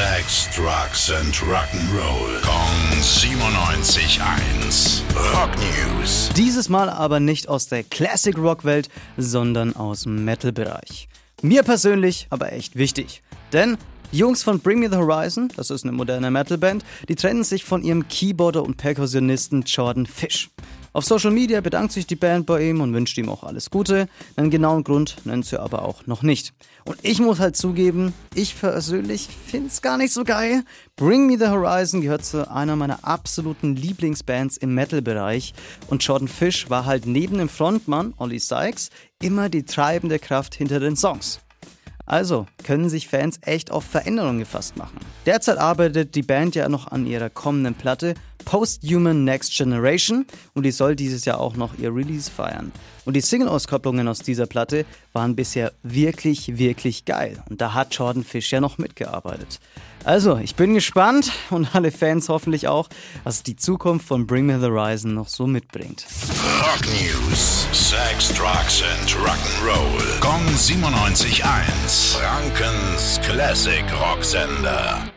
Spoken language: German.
Sex, Drugs and Rock'n'Roll. Kong 97.1. Rock News. Dieses Mal aber nicht aus der Classic Rock Welt, sondern aus dem Metal-Bereich. Mir persönlich aber echt wichtig. Denn die Jungs von Bring Me the Horizon, das ist eine moderne Metal-Band, die trennen sich von ihrem Keyboarder und Perkussionisten Jordan Fish. Auf Social Media bedankt sich die Band bei ihm und wünscht ihm auch alles Gute. Einen genauen Grund nennt sie aber auch noch nicht. Und ich muss halt zugeben, ich persönlich find's gar nicht so geil. Bring Me the Horizon gehört zu einer meiner absoluten Lieblingsbands im Metal-Bereich. Und Jordan Fish war halt neben dem Frontmann, Ollie Sykes, immer die treibende Kraft hinter den Songs. Also können sich Fans echt auf Veränderungen gefasst machen. Derzeit arbeitet die Band ja noch an ihrer kommenden Platte Posthuman Next Generation und die soll dieses Jahr auch noch ihr Release feiern. Und die Single-Auskopplungen aus dieser Platte waren bisher wirklich, wirklich geil. Und da hat Jordan Fish ja noch mitgearbeitet. Also, ich bin gespannt und alle Fans hoffentlich auch, was die Zukunft von Bring Me the Horizon noch so mitbringt. Rock News. Sex, Drugs and Rock'n'Roll. Kong 97.1. Frankens Classic Rocksender.